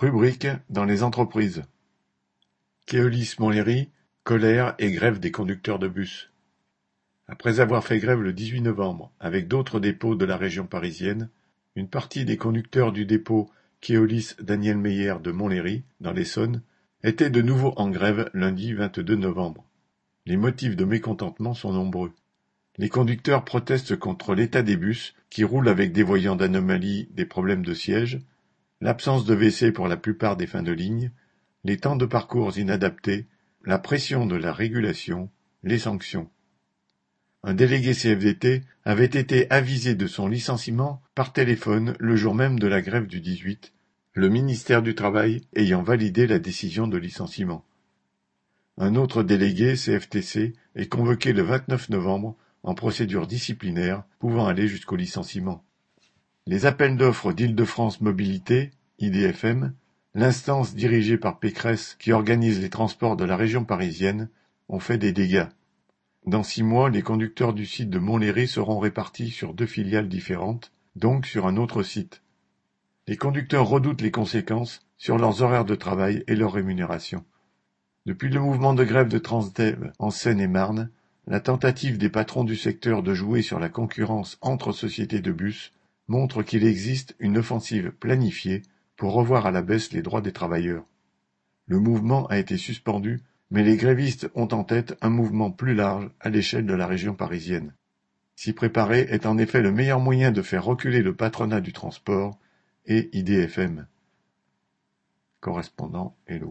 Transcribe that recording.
Rubrique dans les entreprises. Keolis Montlhéry, colère et grève des conducteurs de bus. Après avoir fait grève le 18 novembre avec d'autres dépôts de la région parisienne, une partie des conducteurs du dépôt Keolis Daniel Meyer de Montlhéry, dans l'Essonne, étaient de nouveau en grève lundi 22 novembre. Les motifs de mécontentement sont nombreux. Les conducteurs protestent contre l'état des bus qui roulent avec des voyants d'anomalie, des problèmes de siège, l'absence de WC pour la plupart des fins de ligne, les temps de parcours inadaptés, la pression de la régulation, les sanctions. Un délégué CFDT avait été avisé de son licenciement par téléphone le jour même de la grève du 18, le ministère du Travail ayant validé la décision de licenciement. Un autre délégué CFTC est convoqué le 29 novembre en procédure disciplinaire pouvant aller jusqu'au licenciement. Les appels d'offres d'Île-de-France Mobilité, IDFM, l'instance dirigée par Pécresse qui organise les transports de la région parisienne, ont fait des dégâts. Dans six mois, les conducteurs du site de Montlhéry seront répartis sur deux filiales différentes, donc sur un autre site. Les conducteurs redoutent les conséquences sur leurs horaires de travail et leur rémunération. Depuis le mouvement de grève de Transdev en Seine-et-Marne, la tentative des patrons du secteur de jouer sur la concurrence entre sociétés de bus montre qu'il existe une offensive planifiée pour revoir à la baisse les droits des travailleurs. Le mouvement a été suspendu, mais les grévistes ont en tête un mouvement plus large à l'échelle de la région parisienne. S'y préparer est en effet le meilleur moyen de faire reculer le patronat du transport et IDFM. Correspondant Hello.